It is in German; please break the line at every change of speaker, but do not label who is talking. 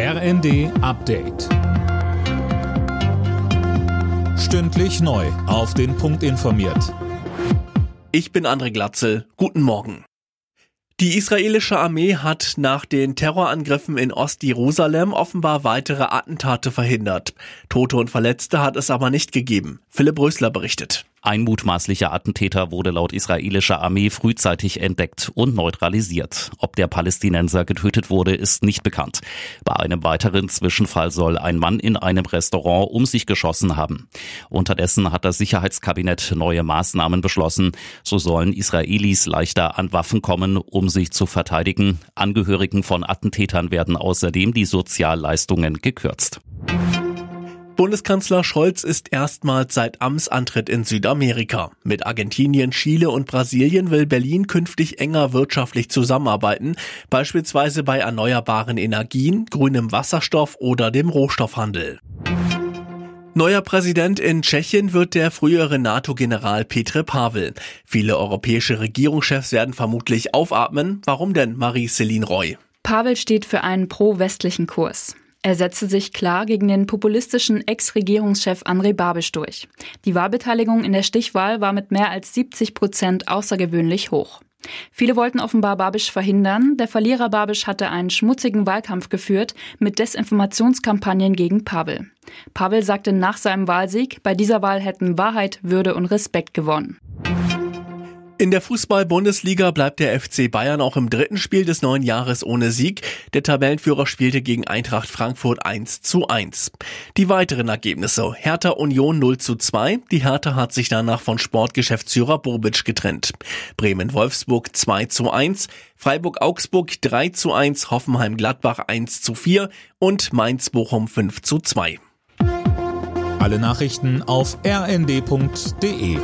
RND Update. Stündlich neu. Auf den Punkt informiert.
Ich bin André Glatzel. Guten Morgen. Die israelische Armee hat nach den Terrorangriffen in Ostjerusalem offenbar weitere Attentate verhindert. Tote und Verletzte hat es aber nicht gegeben. Philipp Rösler berichtet.
Ein mutmaßlicher Attentäter wurde laut israelischer Armee frühzeitig entdeckt und neutralisiert. Ob der Palästinenser getötet wurde, ist nicht bekannt. Bei einem weiteren Zwischenfall soll ein Mann in einem Restaurant um sich geschossen haben. Unterdessen hat das Sicherheitskabinett neue Maßnahmen beschlossen. So sollen Israelis leichter an Waffen kommen, um sich zu verteidigen. Angehörigen von Attentätern werden außerdem die Sozialleistungen gekürzt.
Bundeskanzler Scholz ist erstmals seit Amtsantritt in Südamerika. Mit Argentinien, Chile und Brasilien will Berlin künftig enger wirtschaftlich zusammenarbeiten, beispielsweise bei erneuerbaren Energien, grünem Wasserstoff oder dem Rohstoffhandel. Neuer Präsident in Tschechien wird der frühere NATO-General Petr Pavel. Viele europäische Regierungschefs werden vermutlich aufatmen. Warum denn, Marie-Céline Roy?
Pavel steht für einen pro-westlichen Kurs. Er setzte sich klar gegen den populistischen Ex-Regierungschef André Babisch durch. Die Wahlbeteiligung in der Stichwahl war mit mehr als 70 Prozent außergewöhnlich hoch. Viele wollten offenbar Babisch verhindern. Der Verlierer Babisch hatte einen schmutzigen Wahlkampf geführt mit Desinformationskampagnen gegen Pavel. Pavel sagte nach seinem Wahlsieg, bei dieser Wahl hätten Wahrheit, Würde und Respekt gewonnen.
In der Fußball-Bundesliga bleibt der FC Bayern auch im dritten Spiel des neuen Jahres ohne Sieg. Der Tabellenführer spielte gegen Eintracht Frankfurt 1 zu 1. Die weiteren Ergebnisse. Hertha Union 0 zu 2. Die Hertha hat sich danach von Sportgeschäftsführer Bobic getrennt. Bremen Wolfsburg 2 zu 1. Freiburg Augsburg 3 zu 1. Hoffenheim Gladbach 1 zu 4. Und Mainz Bochum 5 zu 2.
Alle Nachrichten auf rnd.de